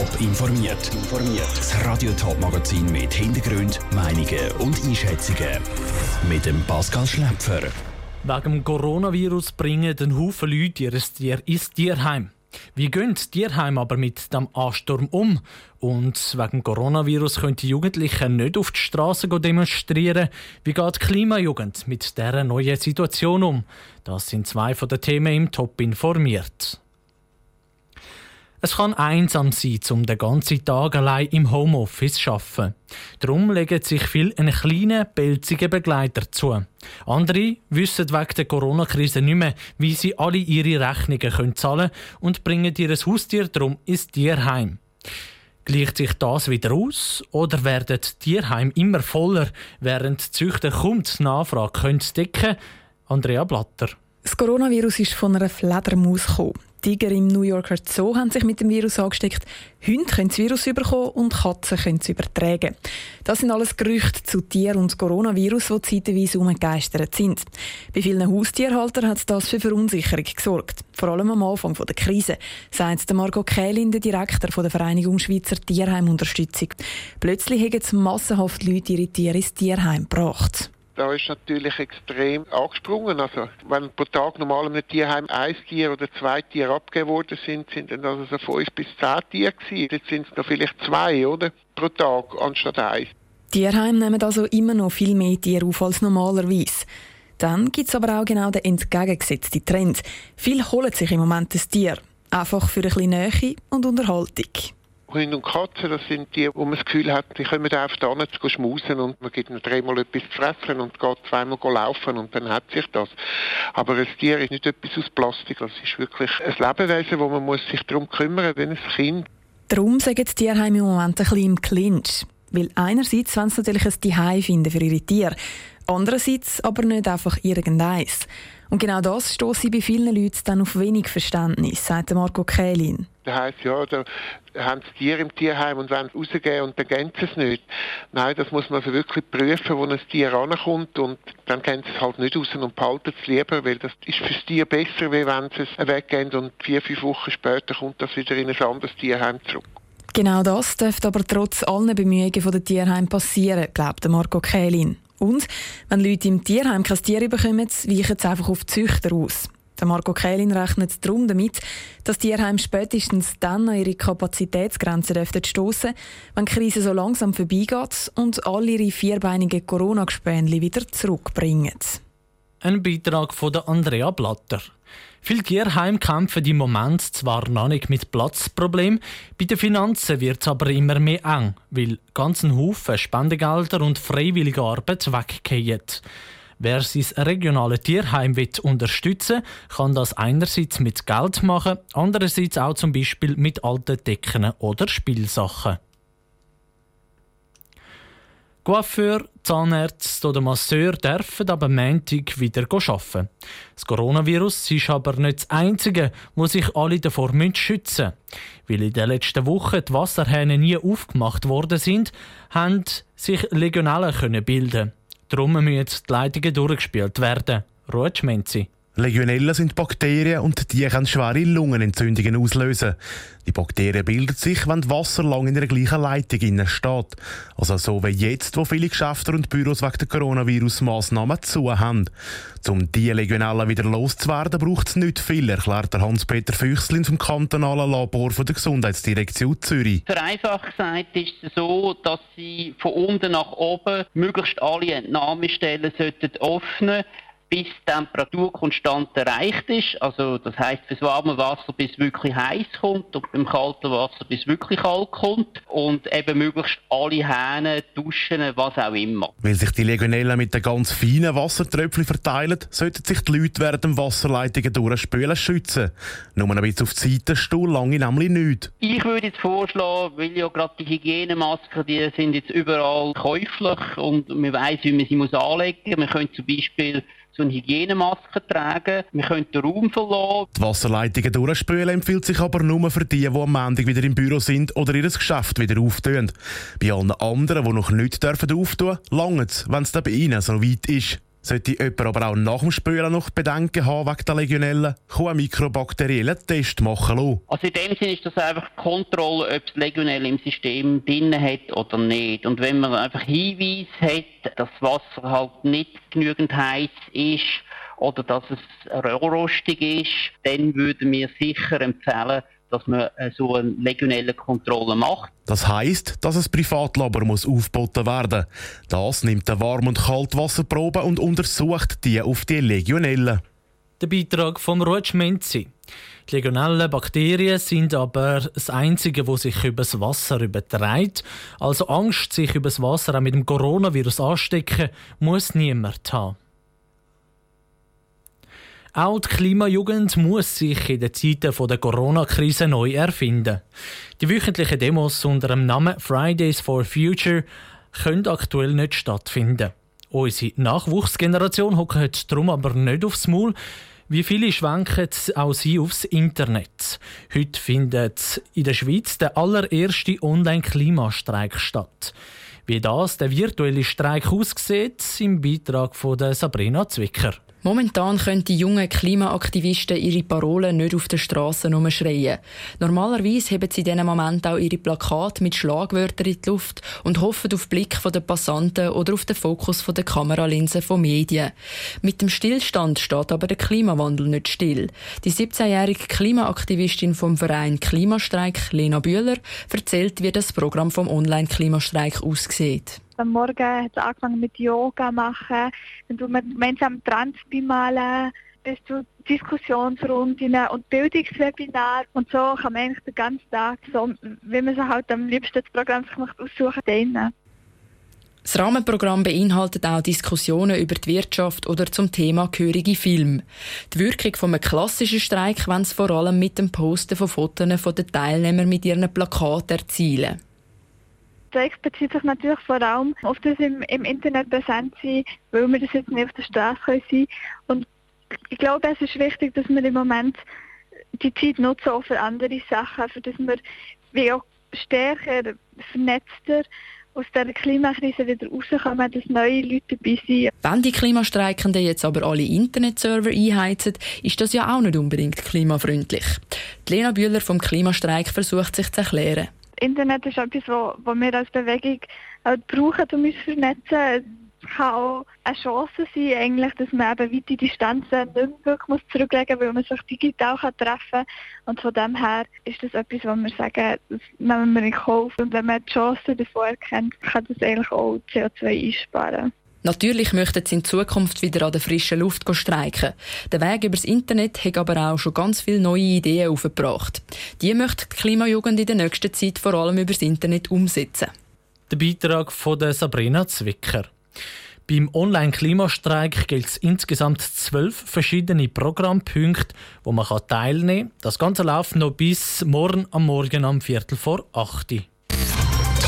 Top informiert. Das Radio Top Magazin mit Hintergrund, Meinungen und Einschätzungen mit dem Pascal Schläpfer. Wegen dem Coronavirus bringen ein Haufen Leute ihr Tier ins Tierheim. Wie gehen die Tierheime aber mit dem Ansturm um? Und wegen Coronavirus können die Jugendlichen nicht auf die Straße demonstrieren. Wie geht die Klimajugend mit dieser neuen Situation um? Das sind zwei von den Themen im Top informiert. Es kann einsam sein, um den ganzen Tag allein im Homeoffice zu arbeiten. Darum legen sich viele einen kleinen, pelzigen Begleiter zu. Andere wissen wegen der Corona-Krise nicht mehr, wie sie alle ihre Rechnungen zahlen können und bringen ihr Haustier darum ins Tierheim. Gleicht sich das wieder aus oder werden die Tierheime immer voller, während die Züchter kaum die Nachfrage decken können? Andrea Blatter. Das Coronavirus ist von einer Fledermaus gekommen. Tiger im New Yorker Zoo haben sich mit dem Virus angesteckt. Hunde können das Virus überkommen und Katzen können es übertragen. Das sind alles Gerüchte zu Tier- und Coronavirus, die zeitweise umgegeistert sind. Bei vielen Haustierhaltern hat das für Verunsicherung gesorgt. Vor allem am Anfang der Krise, sagt Margot Kählin, der Direktor der Vereinigung Schweizer Tierheimunterstützung. Plötzlich haben massenhaft Leute ihre Tiere ins Tierheim gebracht da ist natürlich extrem angesprungen. Also, wenn pro Tag normal einem Tierheim ein Tier oder zwei Tiere abgegeben worden sind, sind dann also so fünf bis zehn Tiere gewesen. Jetzt sind es noch vielleicht zwei, oder? Pro Tag anstatt eins. Tierheim nehmen also immer noch viel mehr Tiere auf als normalerweise. Dann gibt es aber auch genau den entgegengesetzten Trend. Viele holen sich im Moment das Tier. Einfach für ein bisschen Nähe und Unterhaltung. Hunde und Katzen, das sind die, wo man das Gefühl hat, die kommen einfach da zu schmusen und man gibt ihnen dreimal etwas zu fressen und geht zweimal laufen und dann hat sich das. Aber ein Tier ist nicht etwas aus Plastik, das ist wirklich ein Lebewesen, wo man muss sich darum kümmern, wie ein Kind. Darum sagen die Tierheime im Moment ein bisschen im Clinch. Weil einerseits wollen sie natürlich ein Zuhause finden für ihre Tiere, andererseits aber nicht einfach irgendeins. Und genau das stoße bei vielen Leuten dann auf wenig Verständnis, sagt Marco Kählin. Das heisst, ja, da haben sie Tiere im Tierheim und wollen es rausgeben und dann gehen sie es nicht. Nein, das muss man wirklich prüfen, wo ein Tier rankommt und dann gehen sie es halt nicht raus und behalten es lieber, weil das ist für das Tier besser, wie wenn sie es weggehen und vier, fünf Wochen später kommt das wieder in ein anderes Tierheim zurück. Genau das dürfte aber trotz allen Bemühungen der Tierheim passieren, glaubt Marco Kählin. Und wenn Leute im Tierheim kein Tier bekommen, weichen sie einfach auf die Züchter aus. Der Marco Kählin rechnet darum damit, dass die Tierheim spätestens dann an ihre Kapazitätsgrenzen stoßen wenn die Krise so langsam vorbeigeht und alle ihre vierbeinigen Corona-Gespänli wieder zurückbringen. Ein Beitrag von Andrea Blatter. Viele Tierheime kämpfen im Moment zwar noch nicht mit Platzproblemen, bei den Finanzen wird es aber immer mehr eng, weil ganzen Haufen Spendegelder und freiwillige Arbeit weggehen. Wer sein regionales Tierheim will unterstützen kann das einerseits mit Geld machen, andererseits auch zum Beispiel mit alten Decken oder Spielsachen. Coiffeur, Zahnärzte oder Masseur dürfen aber Montag wieder arbeiten. Das Coronavirus ist aber nicht das Einzige, wo sich alle davor schützen müssen. Weil in den letzten Wochen die Wasserhähne nie aufgemacht worden sind, haben sich Legionellen bilden. Darum müssen die Leitungen durchgespielt werden. Ruhe Schmenzi. Legionellen sind Bakterien und die können schwere Lungenentzündungen auslösen. Die Bakterien bilden sich, wenn das Wasser lang in der gleichen Leitung steht. Also so wie jetzt, wo viele Geschäfte und Büros wegen der Coronavirus-Massnahmen zu haben. Um diese Legionellen wieder loszuwerden, braucht es nicht viel, erklärt Hans-Peter Füchslin vom kantonalen Labor der Gesundheitsdirektion Zürich. Vereinfacht gesagt ist es so, dass sie von unten nach oben möglichst alle Entnahmestellen öffnen sollten bis die Temperaturkonstante erreicht ist. Also das heißt fürs warme Wasser bis wirklich heiß kommt und beim kalten Wasser bis wirklich kalt kommt und eben möglichst alle Hähne, Duschen, was auch immer. Weil sich die Legionellen mit den ganz feinen Wassertröpfchen verteilen, sollten sich die Leute während dem Wasserleitungen durchspülen schützen. Nur ein bisschen auf die Seite stehen lange nämlich nicht. Ich würde jetzt vorschlagen, weil ja gerade die Hygienemasken, die sind jetzt überall käuflich und man weiß, wie man sie muss anlegen muss. Man könnte zum Beispiel so eine Hygienemaske tragen. Wir können den Raum verlassen. Die Wasserleitungen durchspülen empfiehlt sich aber nur für die, die am Montag wieder im Büro sind oder ihr Geschäft wieder auftun. Bei allen anderen, die noch nicht dürfen auftun, langt es, wenn es bei ihnen so weit ist. Sollte jemand aber auch nach dem Spülen noch Bedenken haben wegen der Legionellen, kann ein mikrobakteriellen Test machen lassen. Also in dem Sinne ist das einfach die Kontrolle, ob es Legionelle im System drin hat oder nicht. Und wenn man einfach Hinweis hat, dass das Wasser halt nicht genügend heiß ist oder dass es rohrrostig ist, dann würden wir sicher empfehlen, dass man äh, so eine legionelle Kontrolle macht. Das heisst, dass ein Privatlabor muss aufgeboten werden. Das nimmt eine Warm- und Kaltwasserprobe und untersucht die auf die Legionellen. Der Beitrag von Rutsch Menzi. Die legionellen Bakterien sind aber das Einzige, wo sich über das Wasser überträgt. Also Angst, sich über das Wasser auch mit dem Coronavirus anstecken, muss niemand haben. Auch die Klimajugend muss sich in den Zeiten der Corona-Krise neu erfinden. Die wöchentlichen Demos unter dem Namen Fridays for Future können aktuell nicht stattfinden. Unsere Nachwuchsgeneration hockt darum aber nicht aufs Maul. Wie viele schwenken auch sie aufs Internet? Heute findet in der Schweiz der allererste Online-Klimastreik statt. Wie das der virtuelle Streik aussieht, im Beitrag von Sabrina Zwicker. Momentan können die jungen Klimaaktivisten ihre Parolen nicht auf den Strassen umschreien. Normalerweise heben sie in diesem Moment auch ihre Plakate mit Schlagwörtern in die Luft und hoffen auf Blick der Passanten oder auf den Fokus der Kameralinsen von Medien. Mit dem Stillstand steht aber der Klimawandel nicht still. Die 17-jährige Klimaaktivistin vom Verein Klimastreik, Lena Bühler, erzählt, wie das Programm vom Online-Klimastreik aussieht. Am Morgen hat es angefangen mit Yoga machen, dann tun wir gemeinsam Trans bemalen, bis zu Diskussionsrunden und Bildungswebinare. Und so kann man eigentlich den ganzen Tag, so, wie man sich halt am liebsten das Programm macht, aussuchen, denen. Das Rahmenprogramm beinhaltet auch Diskussionen über die Wirtschaft oder zum Thema gehörige Film. Die Wirkung von einem klassischen Streik wollen sie vor allem mit dem Posten von Fotos der Teilnehmer mit ihren Plakaten erzielen. Streik bezieht sich natürlich vor allem auf das im, im Internet präsent sein, weil wir das jetzt nicht auf der Straße sein können. Und ich glaube, es ist wichtig, dass wir im Moment die Zeit nutzen auch für andere Sachen, für dass wir wie auch stärker, vernetzter aus der Klimakrise wieder rauskommen, dass neue Leute dabei sind. Wenn die Klimastreikenden jetzt aber alle Internetserver einheizen, ist das ja auch nicht unbedingt klimafreundlich. Die Lena Bühler vom Klimastreik versucht sich zu erklären. Internet ist etwas, was wir als Bewegung halt brauchen, um uns zu vernetzen. Es kann auch eine Chance sein, eigentlich, dass man eben weite Distanzen nicht mehr wirklich zurücklegen muss, weil man sich digital kann treffen kann. Und von dem her ist das etwas, wo wir sagen, das nehmen wir in Kauf. Und wenn man die Chancen davor erkennt, kann das eigentlich auch CO2 einsparen. Natürlich möchten sie in Zukunft wieder an der frischen Luft streiken. Der Weg übers Internet hat aber auch schon ganz viele neue Ideen aufgebracht. Die möchte die Klimajugend in der nächsten Zeit vor allem übers Internet umsetzen. Der Beitrag von Sabrina Zwicker. Beim Online-Klimastreik gilt es insgesamt zwölf verschiedene Programmpunkte, wo man teilnehmen kann. Das Ganze läuft noch bis morgen am Morgen am Viertel vor acht.